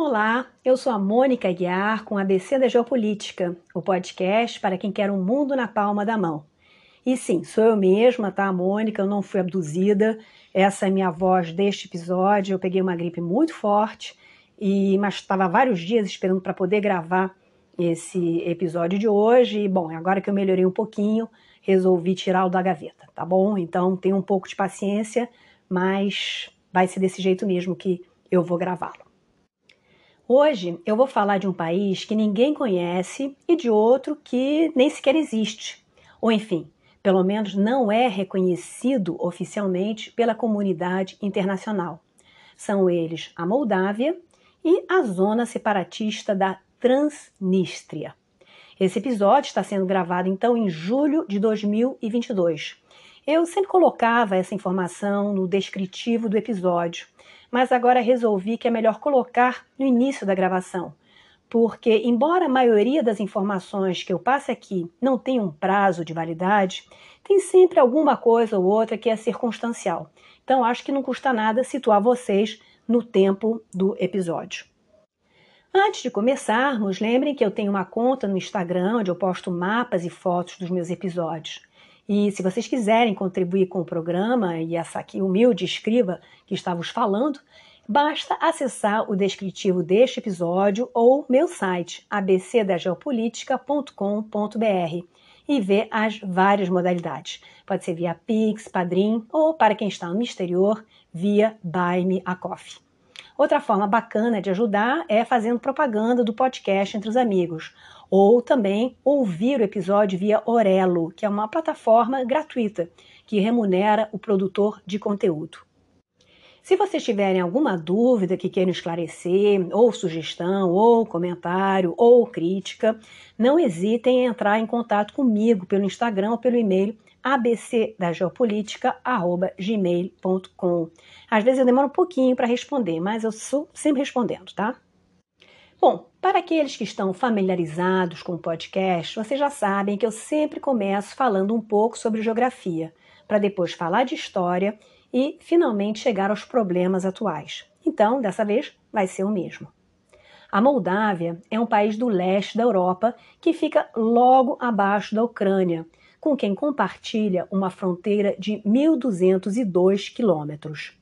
Olá, eu sou a Mônica Guiar com ABC da Geopolítica, o podcast para quem quer um mundo na palma da mão. E sim, sou eu mesma, tá, Mônica? Eu não fui abduzida. Essa é a minha voz deste episódio. Eu peguei uma gripe muito forte, e mas estava vários dias esperando para poder gravar esse episódio de hoje. E, bom, agora que eu melhorei um pouquinho, resolvi tirá-lo da gaveta, tá bom? Então, tenha um pouco de paciência, mas vai ser desse jeito mesmo que eu vou gravá-lo. Hoje eu vou falar de um país que ninguém conhece e de outro que nem sequer existe. Ou enfim, pelo menos não é reconhecido oficialmente pela comunidade internacional. São eles a Moldávia e a zona separatista da Transnistria. Esse episódio está sendo gravado então em julho de 2022. Eu sempre colocava essa informação no descritivo do episódio, mas agora resolvi que é melhor colocar no início da gravação, porque, embora a maioria das informações que eu passe aqui não tenha um prazo de validade, tem sempre alguma coisa ou outra que é circunstancial. Então, acho que não custa nada situar vocês no tempo do episódio. Antes de começarmos, lembrem que eu tenho uma conta no Instagram onde eu posto mapas e fotos dos meus episódios. E se vocês quiserem contribuir com o programa e essa aqui humilde escriba que estávamos falando, basta acessar o descritivo deste episódio ou meu site abcdageopolitica.com.br e ver as várias modalidades. Pode ser via Pix, Padrim ou, para quem está no exterior, via Buy Me a Coffee. Outra forma bacana de ajudar é fazendo propaganda do podcast entre os amigos ou também ouvir o episódio via Orelo, que é uma plataforma gratuita que remunera o produtor de conteúdo. Se vocês tiverem alguma dúvida que queiram esclarecer, ou sugestão, ou comentário, ou crítica, não hesitem em entrar em contato comigo pelo Instagram ou pelo e-mail abcdageopolitica@gmail.com. Às vezes eu demoro um pouquinho para responder, mas eu sou sempre respondendo, tá? Bom, para aqueles que estão familiarizados com o podcast, vocês já sabem que eu sempre começo falando um pouco sobre geografia, para depois falar de história e finalmente chegar aos problemas atuais. Então, dessa vez, vai ser o mesmo. A Moldávia é um país do leste da Europa que fica logo abaixo da Ucrânia, com quem compartilha uma fronteira de 1.202 quilômetros.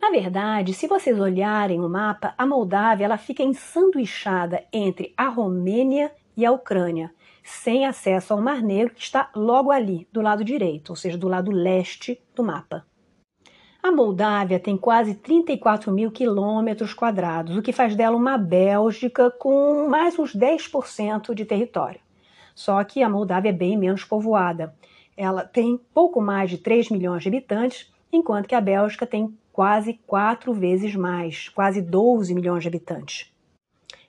Na verdade, se vocês olharem o mapa, a Moldávia ela fica ensanduichada entre a Romênia e a Ucrânia, sem acesso ao Mar Negro, que está logo ali, do lado direito, ou seja, do lado leste do mapa. A Moldávia tem quase 34 mil quilômetros quadrados, o que faz dela uma Bélgica com mais uns 10% de território. Só que a Moldávia é bem menos povoada. Ela tem pouco mais de 3 milhões de habitantes, enquanto que a Bélgica tem quase quatro vezes mais, quase 12 milhões de habitantes.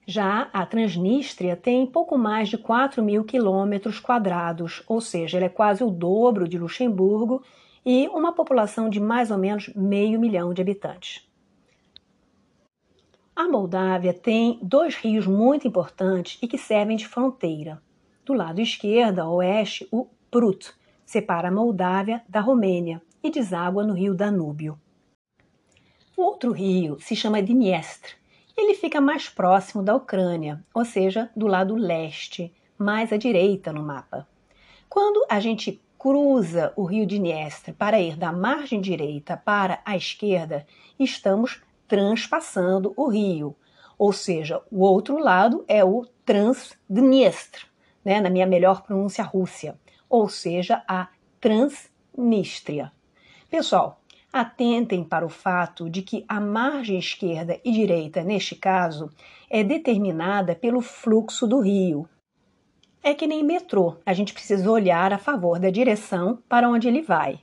Já a Transnistria tem pouco mais de 4 mil quilômetros quadrados, ou seja, ela é quase o dobro de Luxemburgo e uma população de mais ou menos meio milhão de habitantes. A Moldávia tem dois rios muito importantes e que servem de fronteira. Do lado esquerdo, a oeste, o Prut separa a Moldávia da Romênia e deságua no rio Danúbio. O outro rio se chama Dniestr. Ele fica mais próximo da Ucrânia, ou seja, do lado leste, mais à direita no mapa. Quando a gente cruza o rio Dniestr para ir da margem direita para a esquerda, estamos transpassando o rio, ou seja, o outro lado é o Transdniestr, né, na minha melhor pronúncia Rússia, ou seja, a Transnistria. Pessoal, atentem para o fato de que a margem esquerda e direita, neste caso, é determinada pelo fluxo do rio. É que nem metrô, a gente precisa olhar a favor da direção para onde ele vai.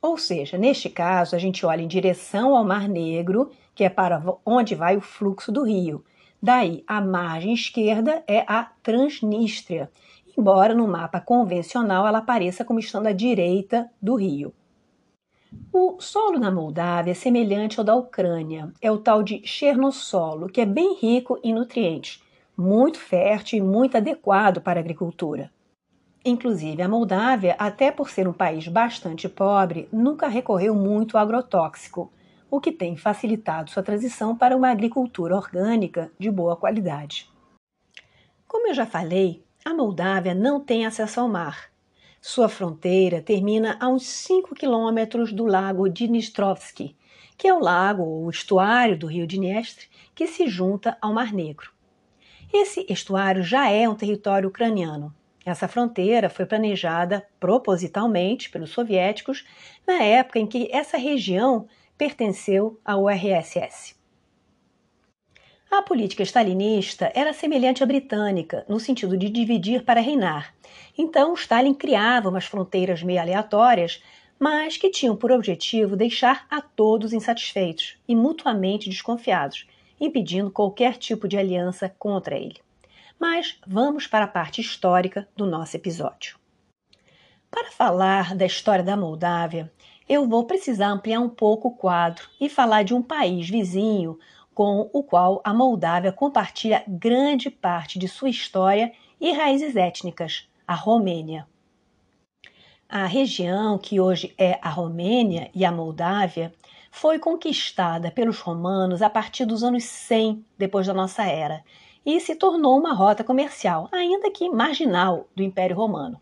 Ou seja, neste caso, a gente olha em direção ao Mar Negro, que é para onde vai o fluxo do rio. Daí, a margem esquerda é a Transnistria, embora no mapa convencional ela apareça como estando à direita do rio. O solo na Moldávia é semelhante ao da Ucrânia. É o tal de chernossolo, que é bem rico em nutrientes, muito fértil e muito adequado para a agricultura. Inclusive, a Moldávia, até por ser um país bastante pobre, nunca recorreu muito ao agrotóxico. o que tem facilitado sua transição para uma agricultura orgânica de boa qualidade. Como eu já falei, a Moldávia não tem acesso ao mar. Sua fronteira termina a uns 5 quilômetros do lago Dnistrovski, que é o lago ou estuário do rio Dniestre que se junta ao Mar Negro. Esse estuário já é um território ucraniano. Essa fronteira foi planejada propositalmente pelos soviéticos na época em que essa região pertenceu à URSS. A política stalinista era semelhante à britânica, no sentido de dividir para reinar. Então, Stalin criava umas fronteiras meio aleatórias, mas que tinham por objetivo deixar a todos insatisfeitos e mutuamente desconfiados, impedindo qualquer tipo de aliança contra ele. Mas vamos para a parte histórica do nosso episódio. Para falar da história da Moldávia, eu vou precisar ampliar um pouco o quadro e falar de um país vizinho com o qual a Moldávia compartilha grande parte de sua história e raízes étnicas, a Romênia. A região que hoje é a Romênia e a Moldávia foi conquistada pelos romanos a partir dos anos 100 depois da nossa era e se tornou uma rota comercial, ainda que marginal, do Império Romano.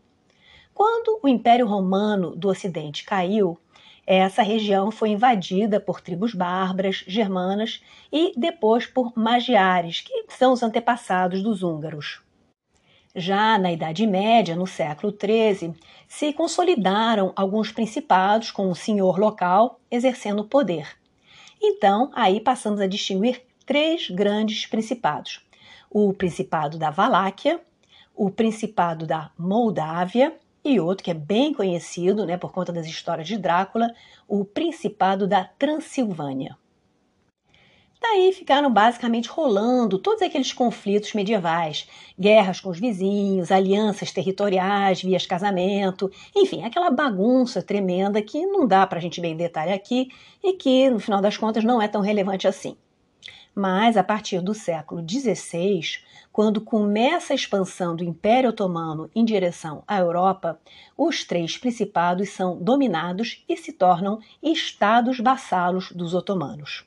Quando o Império Romano do Ocidente caiu, essa região foi invadida por tribos bárbaras, germanas e depois por magiares, que são os antepassados dos húngaros. Já na Idade Média, no século XIII, se consolidaram alguns principados com o senhor local exercendo poder. Então, aí passamos a distinguir três grandes principados: o Principado da Valáquia, o Principado da Moldávia e outro que é bem conhecido, né, por conta das histórias de Drácula, o Principado da Transilvânia. Daí ficaram basicamente rolando todos aqueles conflitos medievais, guerras com os vizinhos, alianças territoriais, vias casamento, enfim, aquela bagunça tremenda que não dá para a gente bem detalhar aqui e que, no final das contas, não é tão relevante assim. Mas a partir do século XVI, quando começa a expansão do Império Otomano em direção à Europa, os três principados são dominados e se tornam estados vassalos dos otomanos.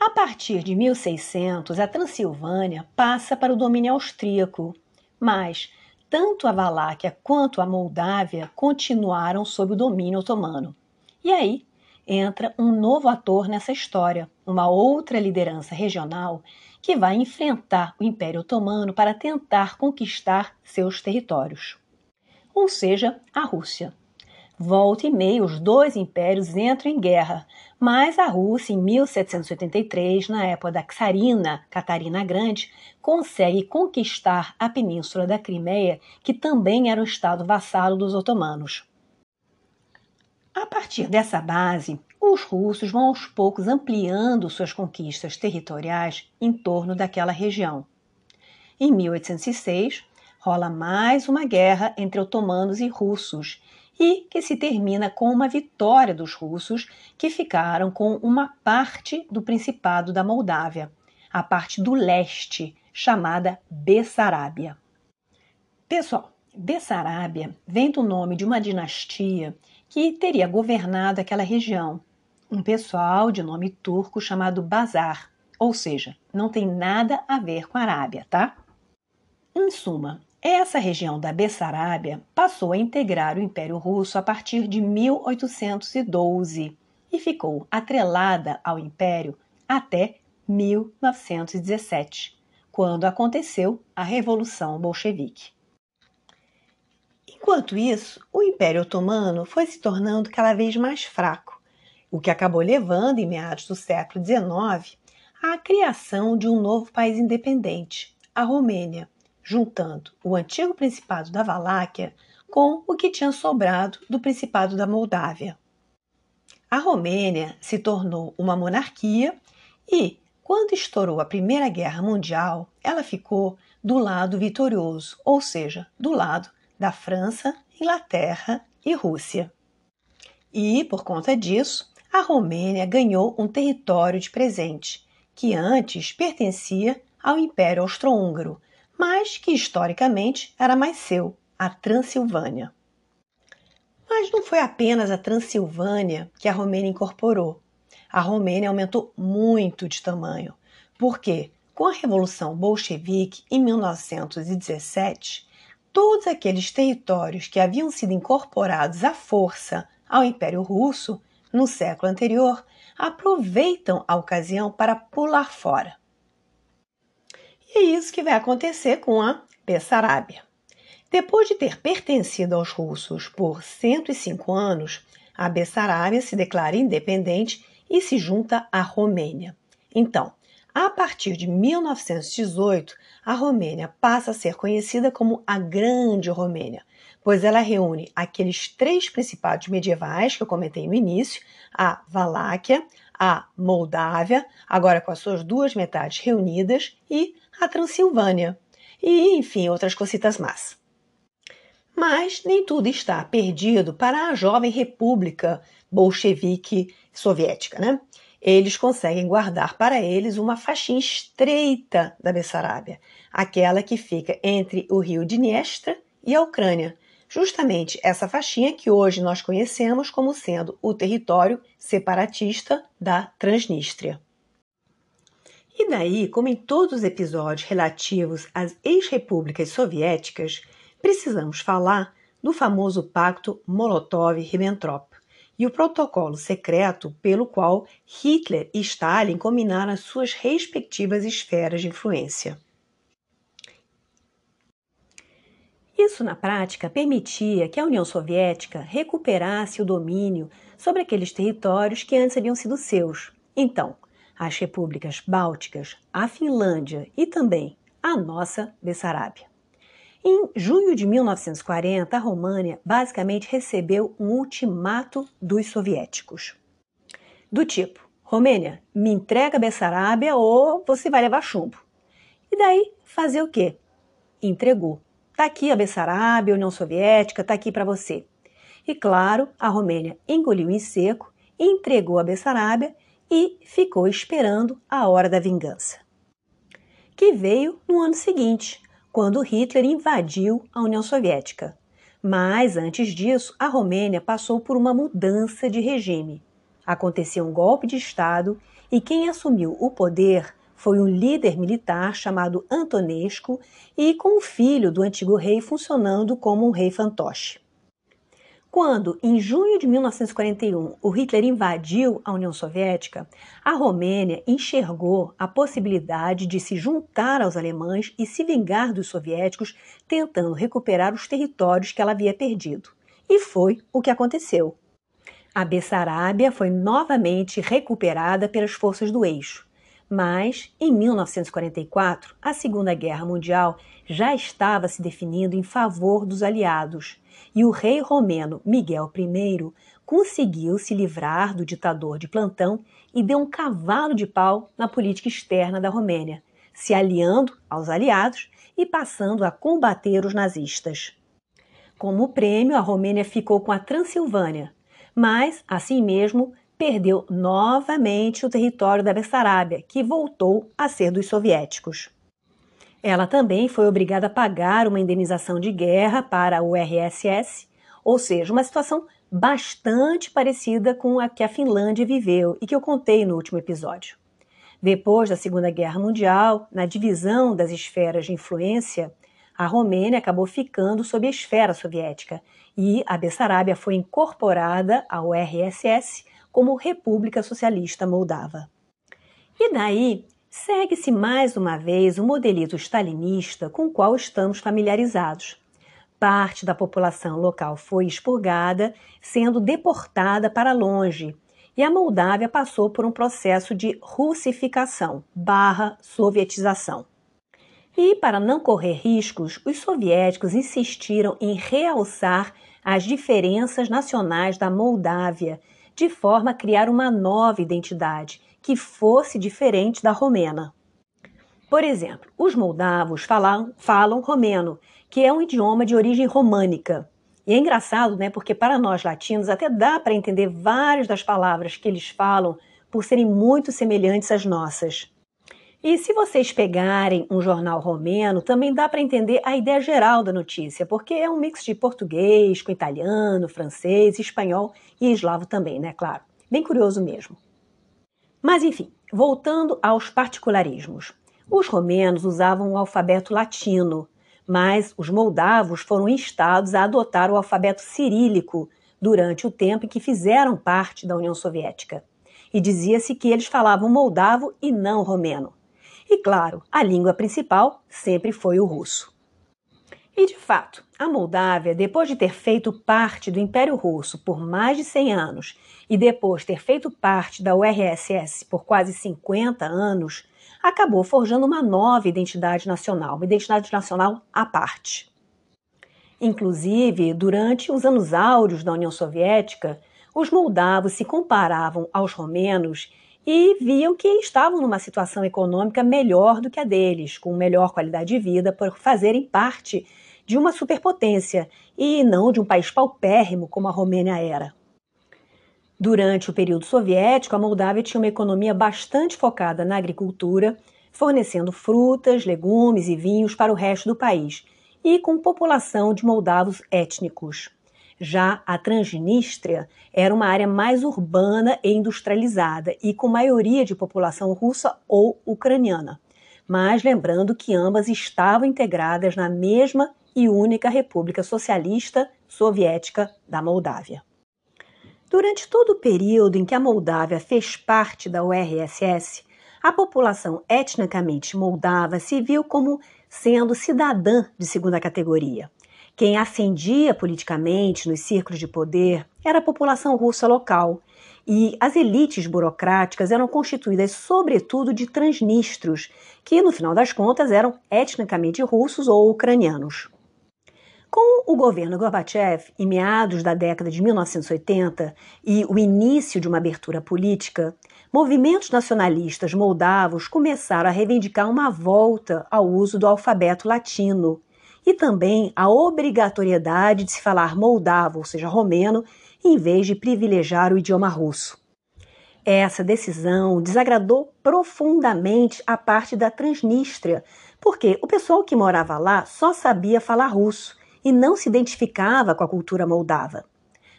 A partir de 1600, a Transilvânia passa para o domínio austríaco, mas tanto a Valáquia quanto a Moldávia continuaram sob o domínio otomano. E aí entra um novo ator nessa história, uma outra liderança regional que vai enfrentar o Império Otomano para tentar conquistar seus territórios. Ou seja, a Rússia. Volta e meia, os dois impérios entram em guerra, mas a Rússia, em 1783, na época da Czarina Catarina Grande, consegue conquistar a península da Crimeia, que também era um estado vassalo dos otomanos. A partir dessa base, os russos vão aos poucos ampliando suas conquistas territoriais em torno daquela região. Em 1806, rola mais uma guerra entre otomanos e russos, e que se termina com uma vitória dos russos, que ficaram com uma parte do Principado da Moldávia, a parte do leste, chamada Bessarábia. Pessoal, Bessarábia vem do nome de uma dinastia que teria governado aquela região. Um pessoal de nome turco chamado Bazar, ou seja, não tem nada a ver com a Arábia, tá? Em suma, essa região da Bessarábia passou a integrar o Império Russo a partir de 1812 e ficou atrelada ao Império até 1917, quando aconteceu a Revolução Bolchevique. Enquanto isso, o Império Otomano foi se tornando cada vez mais fraco, o que acabou levando, em meados do século XIX, à criação de um novo país independente, a Romênia, juntando o antigo Principado da Valáquia com o que tinha sobrado do Principado da Moldávia. A Romênia se tornou uma monarquia e, quando estourou a Primeira Guerra Mundial, ela ficou do lado vitorioso, ou seja, do lado da França, Inglaterra e Rússia. E, por conta disso, a Romênia ganhou um território de presente, que antes pertencia ao Império Austro-Húngaro, mas que historicamente era mais seu, a Transilvânia. Mas não foi apenas a Transilvânia que a Romênia incorporou. a Romênia aumentou muito de tamanho. Porque, com a Revolução Bolchevique em 1917, todos aqueles territórios que haviam sido incorporados à força ao Império Russo no século anterior aproveitam a ocasião para pular fora. E é isso que vai acontecer com a Bessarabia. Depois de ter pertencido aos russos por 105 anos, a Bessarabia se declara independente e se junta à Romênia. Então, a partir de 1918, a Romênia passa a ser conhecida como a Grande Romênia, pois ela reúne aqueles três principados medievais que eu comentei no início, a Valáquia, a Moldávia, agora com as suas duas metades reunidas, e a Transilvânia, e enfim, outras cositas más. Mas nem tudo está perdido para a jovem república bolchevique soviética, né? Eles conseguem guardar para eles uma faixinha estreita da Bessarabia, aquela que fica entre o rio Dniestra e a Ucrânia, justamente essa faixinha que hoje nós conhecemos como sendo o território separatista da Transnistria. E daí, como em todos os episódios relativos às ex-repúblicas soviéticas, precisamos falar do famoso Pacto Molotov-Ribbentrop e o protocolo secreto pelo qual Hitler e Stalin combinaram as suas respectivas esferas de influência. Isso, na prática, permitia que a União Soviética recuperasse o domínio sobre aqueles territórios que antes haviam sido seus. Então, as repúblicas bálticas, a Finlândia e também a nossa Bessarabia. Em junho de 1940, a România basicamente recebeu um ultimato dos soviéticos. Do tipo: Romênia, me entrega Bessarabia ou você vai levar chumbo. E daí, fazer o quê? Entregou. Tá aqui a Bessarabia, a União Soviética, tá aqui para você. E claro, a Romênia engoliu em seco, entregou a Bessarabia e ficou esperando a hora da vingança. Que veio no ano seguinte, quando Hitler invadiu a União Soviética. Mas antes disso, a Romênia passou por uma mudança de regime. Aconteceu um golpe de Estado e quem assumiu o poder foi um líder militar chamado Antonescu e com o filho do antigo rei funcionando como um rei fantoche. Quando, em junho de 1941, o Hitler invadiu a União Soviética, a Romênia enxergou a possibilidade de se juntar aos alemães e se vingar dos soviéticos, tentando recuperar os territórios que ela havia perdido. E foi o que aconteceu. A Bessarabia foi novamente recuperada pelas forças do eixo. Mas, em 1944, a Segunda Guerra Mundial já estava se definindo em favor dos aliados e o rei romeno Miguel I conseguiu se livrar do ditador de plantão e deu um cavalo de pau na política externa da Romênia, se aliando aos aliados e passando a combater os nazistas. Como prêmio, a Romênia ficou com a Transilvânia, mas, assim mesmo, perdeu novamente o território da Bessarabia, que voltou a ser dos soviéticos. Ela também foi obrigada a pagar uma indenização de guerra para o RSS, ou seja, uma situação bastante parecida com a que a Finlândia viveu e que eu contei no último episódio. Depois da Segunda Guerra Mundial, na divisão das esferas de influência, a Romênia acabou ficando sob a esfera soviética e a Bessarabia foi incorporada ao RSS como República Socialista Moldava. E daí segue-se mais uma vez o modelito stalinista com o qual estamos familiarizados. Parte da população local foi expurgada, sendo deportada para longe, e a Moldávia passou por um processo de russificação barra sovietização. E, para não correr riscos, os soviéticos insistiram em realçar as diferenças nacionais da Moldávia, de forma a criar uma nova identidade, que fosse diferente da romena. Por exemplo, os moldavos falam, falam romeno, que é um idioma de origem românica. E é engraçado, né, porque para nós latinos até dá para entender várias das palavras que eles falam por serem muito semelhantes às nossas. E se vocês pegarem um jornal romeno, também dá para entender a ideia geral da notícia, porque é um mix de português com italiano, francês, espanhol e eslavo também, né, claro. Bem curioso mesmo. Mas enfim, voltando aos particularismos. Os romenos usavam o alfabeto latino, mas os moldavos foram instados a adotar o alfabeto cirílico durante o tempo em que fizeram parte da União Soviética. E dizia-se que eles falavam moldavo e não romeno. E claro, a língua principal sempre foi o russo. E de fato, a Moldávia, depois de ter feito parte do Império Russo por mais de 100 anos e depois ter feito parte da URSS por quase 50 anos, acabou forjando uma nova identidade nacional, uma identidade nacional à parte. Inclusive, durante os anos áureos da União Soviética, os moldavos se comparavam aos romenos e viam que estavam numa situação econômica melhor do que a deles, com melhor qualidade de vida, por fazerem parte de uma superpotência e não de um país paupérrimo como a Romênia era. Durante o período soviético, a Moldávia tinha uma economia bastante focada na agricultura, fornecendo frutas, legumes e vinhos para o resto do país, e com população de moldavos étnicos. Já a Transnistria era uma área mais urbana e industrializada e com maioria de população russa ou ucraniana. Mas lembrando que ambas estavam integradas na mesma e única República Socialista Soviética da Moldávia. Durante todo o período em que a Moldávia fez parte da URSS, a população etnicamente moldava se viu como sendo cidadã de segunda categoria. Quem ascendia politicamente nos círculos de poder era a população russa local, e as elites burocráticas eram constituídas sobretudo de transnistros, que no final das contas eram etnicamente russos ou ucranianos. Com o governo Gorbachev, em meados da década de 1980 e o início de uma abertura política, movimentos nacionalistas moldavos começaram a reivindicar uma volta ao uso do alfabeto latino e também a obrigatoriedade de se falar moldavo, ou seja, romeno, em vez de privilegiar o idioma russo. Essa decisão desagradou profundamente a parte da Transnistria, porque o pessoal que morava lá só sabia falar russo e não se identificava com a cultura moldava.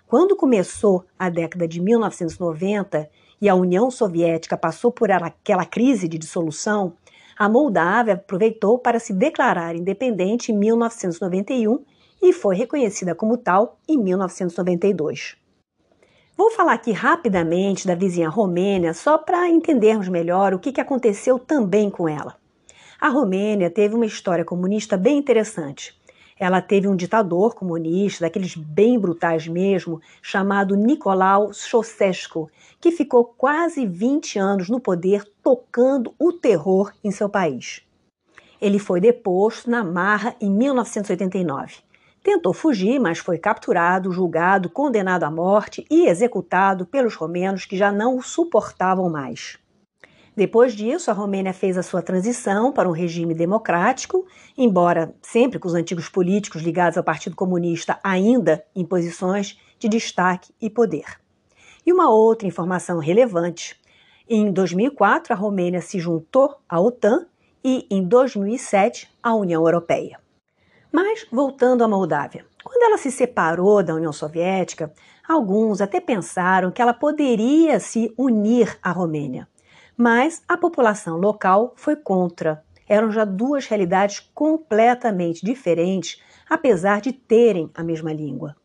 Quando começou a década de 1990 e a União Soviética passou por aquela crise de dissolução, a Moldávia aproveitou para se declarar independente em 1991 e foi reconhecida como tal em 1992. Vou falar aqui rapidamente da vizinha Romênia, só para entendermos melhor o que aconteceu também com ela. A Romênia teve uma história comunista bem interessante. Ela teve um ditador comunista, daqueles bem brutais mesmo, chamado Nicolau Ceausescu, que ficou quase 20 anos no poder tocando o terror em seu país. Ele foi deposto na Marra em 1989. Tentou fugir, mas foi capturado, julgado, condenado à morte e executado pelos romenos que já não o suportavam mais. Depois disso, a Romênia fez a sua transição para um regime democrático, embora sempre com os antigos políticos ligados ao Partido Comunista ainda em posições de destaque e poder. E uma outra informação relevante: em 2004, a Romênia se juntou à OTAN e, em 2007, à União Europeia. Mas, voltando à Moldávia, quando ela se separou da União Soviética, alguns até pensaram que ela poderia se unir à Romênia mas a população local foi contra. Eram já duas realidades completamente diferentes, apesar de terem a mesma língua.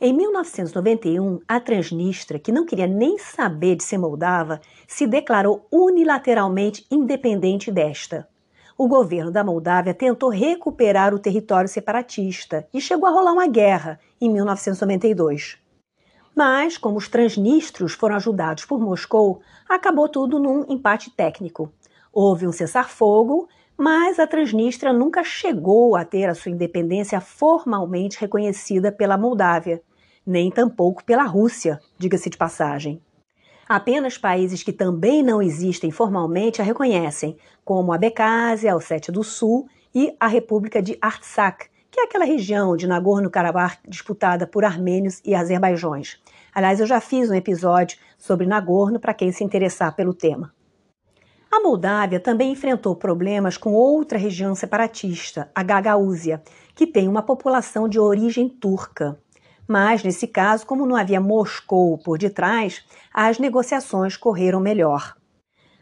Em 1991, a Transnistria, que não queria nem saber de ser moldava, se declarou unilateralmente independente desta. O governo da Moldávia tentou recuperar o território separatista e chegou a rolar uma guerra em 1992. Mas, como os transnistros foram ajudados por Moscou, acabou tudo num empate técnico. Houve um cessar-fogo, mas a Transnistria nunca chegou a ter a sua independência formalmente reconhecida pela Moldávia, nem tampouco pela Rússia, diga-se de passagem. Apenas países que também não existem formalmente a reconhecem, como a Abecásia, a Ossétia do Sul e a República de Artsakh, que é aquela região de Nagorno-Karabakh disputada por armênios e azerbaijões. Aliás, eu já fiz um episódio sobre Nagorno para quem se interessar pelo tema. A Moldávia também enfrentou problemas com outra região separatista, a Gagaúzia, que tem uma população de origem turca. Mas, nesse caso, como não havia Moscou por detrás, as negociações correram melhor.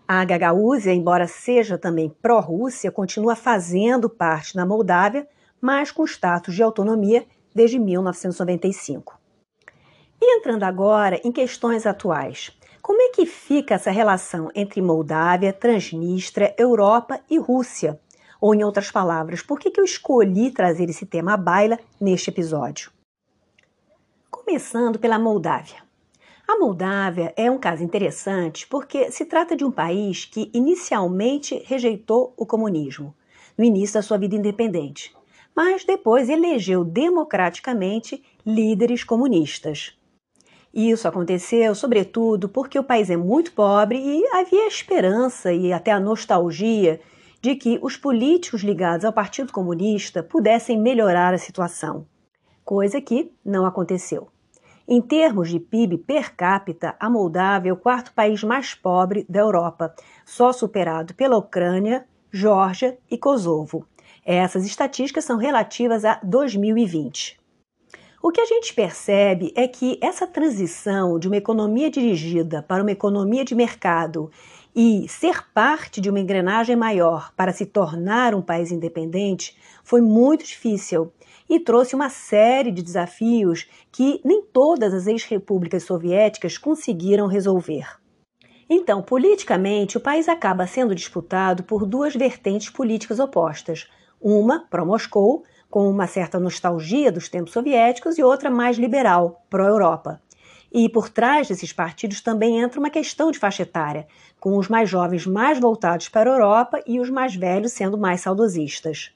A Gagaúzia, embora seja também pró-Rússia, continua fazendo parte da Moldávia, mas com status de autonomia desde 1995. E entrando agora em questões atuais. Como é que fica essa relação entre Moldávia, Transnistria, Europa e Rússia? Ou, em outras palavras, por que, que eu escolhi trazer esse tema à baila neste episódio? Começando pela Moldávia. A Moldávia é um caso interessante porque se trata de um país que inicialmente rejeitou o comunismo no início da sua vida independente, mas depois elegeu democraticamente líderes comunistas. Isso aconteceu, sobretudo, porque o país é muito pobre e havia esperança e até a nostalgia de que os políticos ligados ao Partido Comunista pudessem melhorar a situação, coisa que não aconteceu. Em termos de PIB per capita, a Moldávia é o quarto país mais pobre da Europa, só superado pela Ucrânia, Geórgia e Kosovo. Essas estatísticas são relativas a 2020. O que a gente percebe é que essa transição de uma economia dirigida para uma economia de mercado e ser parte de uma engrenagem maior para se tornar um país independente foi muito difícil e trouxe uma série de desafios que nem todas as ex-repúblicas soviéticas conseguiram resolver. Então, politicamente, o país acaba sendo disputado por duas vertentes políticas opostas: uma pró-Moscou, com uma certa nostalgia dos tempos soviéticos, e outra mais liberal, pró-Europa. E por trás desses partidos também entra uma questão de faixa etária, com os mais jovens mais voltados para a Europa e os mais velhos sendo mais saudosistas.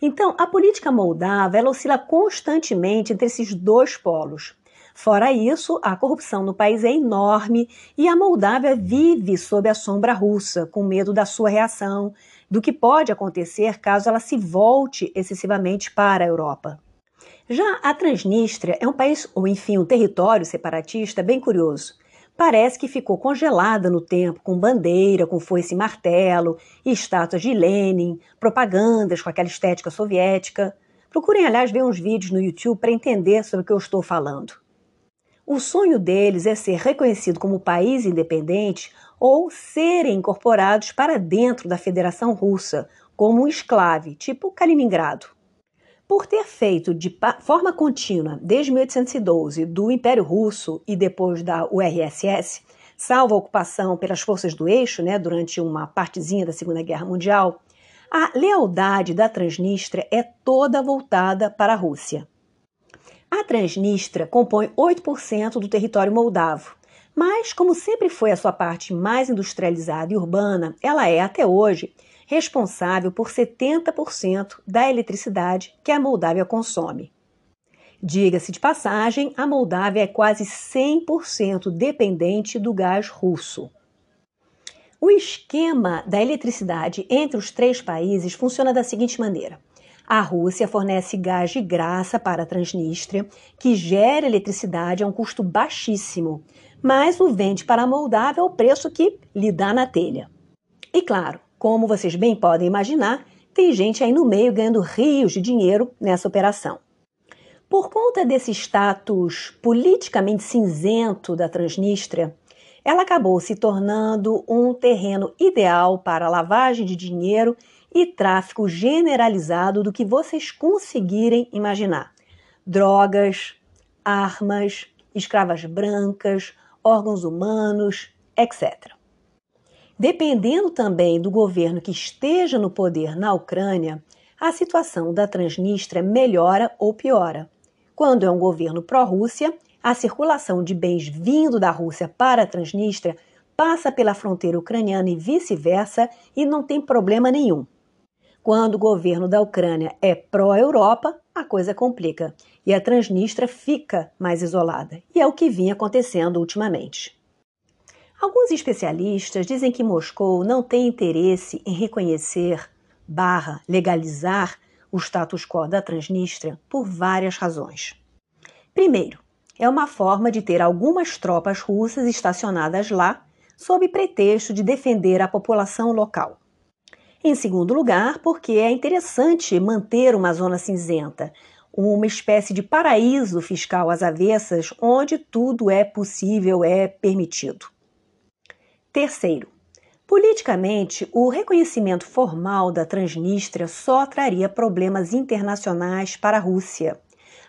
Então, a política moldava ela oscila constantemente entre esses dois polos. Fora isso, a corrupção no país é enorme e a Moldávia vive sob a sombra russa, com medo da sua reação, do que pode acontecer caso ela se volte excessivamente para a Europa. Já a Transnistria é um país, ou enfim, um território separatista bem curioso. Parece que ficou congelada no tempo, com bandeira, com foice e martelo, e estátuas de Lenin, propagandas com aquela estética soviética. Procurem, aliás, ver uns vídeos no YouTube para entender sobre o que eu estou falando. O sonho deles é ser reconhecido como país independente ou serem incorporados para dentro da Federação Russa, como um esclave, tipo Kaliningrado. Por ter feito de forma contínua, desde 1812, do Império Russo e depois da URSS, salvo a ocupação pelas forças do eixo, né, durante uma partezinha da Segunda Guerra Mundial, a lealdade da Transnistria é toda voltada para a Rússia. A Transnistria compõe 8% do território moldavo, mas, como sempre foi a sua parte mais industrializada e urbana, ela é, até hoje, responsável por 70% da eletricidade que a Moldávia consome. Diga-se de passagem, a Moldávia é quase 100% dependente do gás russo. O esquema da eletricidade entre os três países funciona da seguinte maneira: a Rússia fornece gás de graça para a Transnistria, que gera eletricidade a um custo baixíssimo, mas o vende para a Moldávia ao preço que lhe dá na telha. E claro, como vocês bem podem imaginar, tem gente aí no meio ganhando rios de dinheiro nessa operação. Por conta desse status politicamente cinzento da Transnistria, ela acabou se tornando um terreno ideal para lavagem de dinheiro e tráfico generalizado do que vocês conseguirem imaginar: drogas, armas, escravas brancas, órgãos humanos, etc. Dependendo também do governo que esteja no poder na Ucrânia, a situação da Transnistria melhora ou piora. Quando é um governo pró-Rússia, a circulação de bens vindo da Rússia para a Transnistria passa pela fronteira ucraniana e vice-versa e não tem problema nenhum. Quando o governo da Ucrânia é pró-Europa, a coisa complica e a Transnistria fica mais isolada. E é o que vinha acontecendo ultimamente. Alguns especialistas dizem que Moscou não tem interesse em reconhecer barra legalizar o status quo da Transnistria por várias razões. Primeiro, é uma forma de ter algumas tropas russas estacionadas lá sob pretexto de defender a população local. Em segundo lugar, porque é interessante manter uma zona cinzenta, uma espécie de paraíso fiscal às avessas, onde tudo é possível, é permitido. Terceiro, Politicamente, o reconhecimento formal da Transnistria só traria problemas internacionais para a Rússia,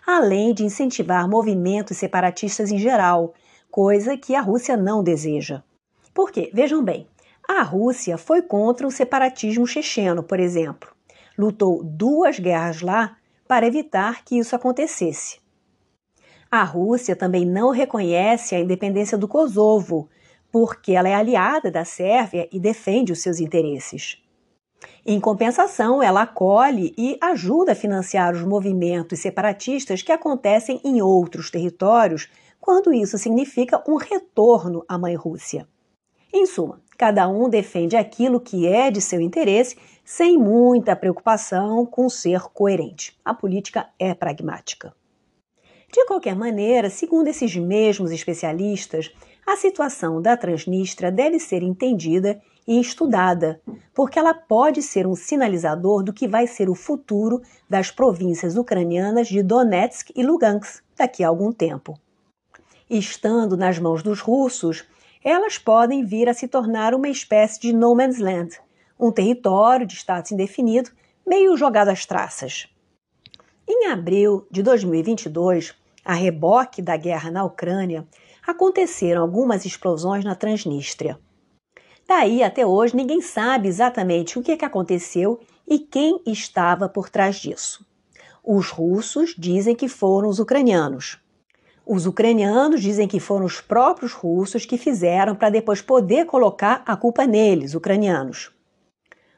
além de incentivar movimentos separatistas em geral, coisa que a Rússia não deseja. Por quê? Vejam bem, a Rússia foi contra o separatismo checheno, por exemplo. Lutou duas guerras lá para evitar que isso acontecesse. A Rússia também não reconhece a independência do Kosovo, porque ela é aliada da Sérvia e defende os seus interesses. Em compensação, ela acolhe e ajuda a financiar os movimentos separatistas que acontecem em outros territórios, quando isso significa um retorno à mãe Rússia. Em suma, cada um defende aquilo que é de seu interesse sem muita preocupação com ser coerente. A política é pragmática. De qualquer maneira, segundo esses mesmos especialistas, a situação da Transnistria deve ser entendida e estudada, porque ela pode ser um sinalizador do que vai ser o futuro das províncias ucranianas de Donetsk e Lugansk daqui a algum tempo. Estando nas mãos dos russos, elas podem vir a se tornar uma espécie de no man's land, um território de status indefinido, meio jogado às traças. Em abril de 2022, a reboque da guerra na Ucrânia, aconteceram algumas explosões na Transnistria. Daí até hoje ninguém sabe exatamente o que, é que aconteceu e quem estava por trás disso. Os russos dizem que foram os ucranianos. Os ucranianos dizem que foram os próprios russos que fizeram para depois poder colocar a culpa neles, ucranianos.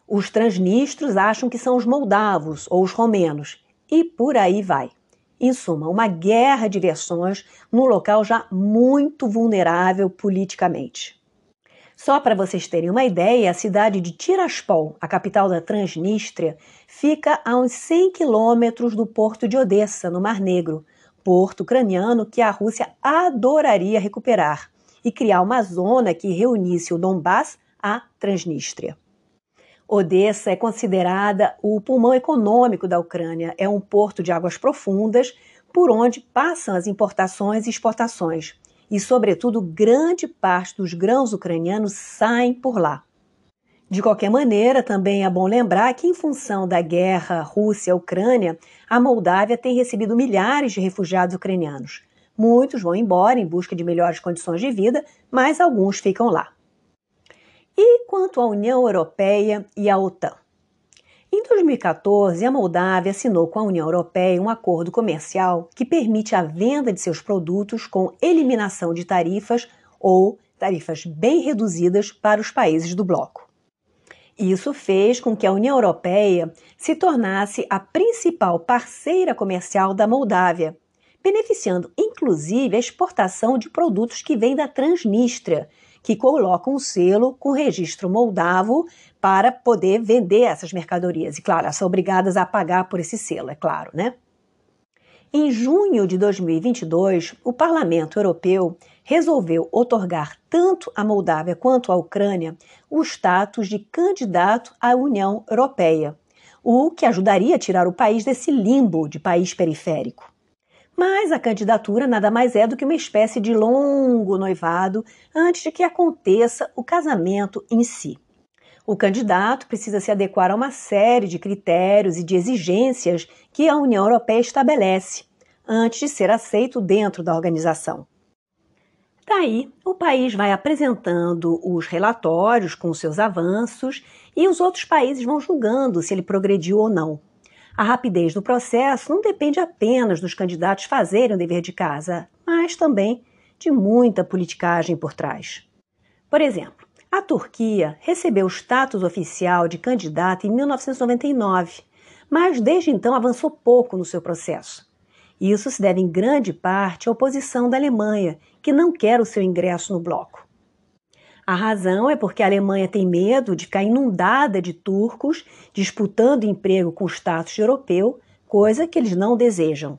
Os transnistros acham que são os moldavos ou os romenos, e por aí vai. Em suma, uma guerra de versões num local já muito vulnerável politicamente. Só para vocês terem uma ideia, a cidade de Tiraspol, a capital da Transnistria, fica a uns 100 quilômetros do porto de Odessa, no Mar Negro, porto ucraniano que a Rússia adoraria recuperar e criar uma zona que reunisse o Donbass à Transnistria. Odessa é considerada o pulmão econômico da Ucrânia. É um porto de águas profundas por onde passam as importações e exportações. E, sobretudo, grande parte dos grãos ucranianos saem por lá. De qualquer maneira, também é bom lembrar que, em função da guerra Rússia-Ucrânia, a Moldávia tem recebido milhares de refugiados ucranianos. Muitos vão embora em busca de melhores condições de vida, mas alguns ficam lá. E quanto à União Europeia e à OTAN? Em 2014, a Moldávia assinou com a União Europeia um acordo comercial que permite a venda de seus produtos com eliminação de tarifas ou tarifas bem reduzidas para os países do bloco. Isso fez com que a União Europeia se tornasse a principal parceira comercial da Moldávia, beneficiando inclusive a exportação de produtos que vêm da Transnistria, que colocam um selo com registro moldavo para poder vender essas mercadorias. E, claro, são obrigadas a pagar por esse selo, é claro, né? Em junho de 2022, o Parlamento Europeu resolveu otorgar tanto à Moldávia quanto à Ucrânia o status de candidato à União Europeia, o que ajudaria a tirar o país desse limbo de país periférico. Mas a candidatura nada mais é do que uma espécie de longo noivado antes de que aconteça o casamento em si. O candidato precisa se adequar a uma série de critérios e de exigências que a União Europeia estabelece antes de ser aceito dentro da organização. Daí, o país vai apresentando os relatórios com seus avanços e os outros países vão julgando se ele progrediu ou não. A rapidez do processo não depende apenas dos candidatos fazerem o dever de casa, mas também de muita politicagem por trás. Por exemplo, a Turquia recebeu o status oficial de candidata em 1999, mas desde então avançou pouco no seu processo. Isso se deve em grande parte à oposição da Alemanha, que não quer o seu ingresso no bloco. A razão é porque a Alemanha tem medo de ficar inundada de turcos disputando emprego com o status europeu, coisa que eles não desejam.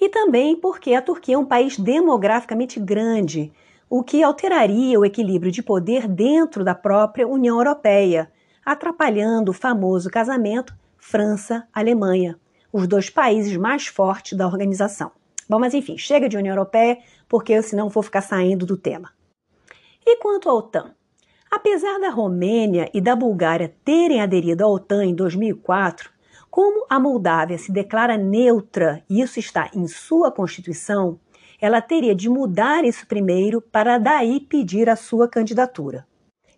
E também porque a Turquia é um país demograficamente grande, o que alteraria o equilíbrio de poder dentro da própria União Europeia, atrapalhando o famoso casamento França-Alemanha, os dois países mais fortes da organização. Bom, mas enfim, chega de União Europeia, porque senão vou ficar saindo do tema. E quanto à OTAN? Apesar da Romênia e da Bulgária terem aderido à OTAN em 2004, como a Moldávia se declara neutra e isso está em sua Constituição, ela teria de mudar isso primeiro para daí pedir a sua candidatura.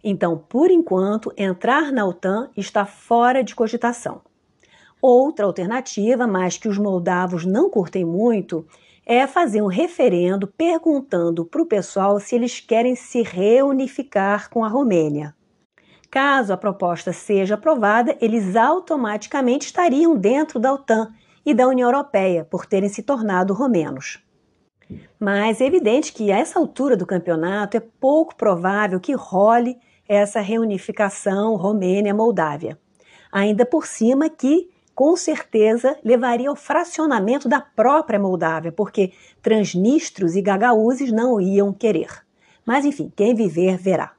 Então, por enquanto, entrar na OTAN está fora de cogitação. Outra alternativa, mas que os moldavos não curtem muito, é fazer um referendo perguntando para o pessoal se eles querem se reunificar com a Romênia. Caso a proposta seja aprovada, eles automaticamente estariam dentro da OTAN e da União Europeia por terem se tornado romenos. Mas é evidente que a essa altura do campeonato é pouco provável que role essa reunificação Romênia-Moldávia. Ainda por cima que, com certeza, levaria ao fracionamento da própria Moldávia, porque transnistros e gagaúzes não iam querer. Mas enfim, quem viver verá.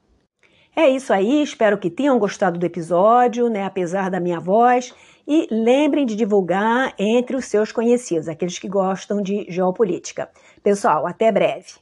É isso aí, espero que tenham gostado do episódio, né, apesar da minha voz, e lembrem de divulgar entre os seus conhecidos, aqueles que gostam de geopolítica. Pessoal, até breve.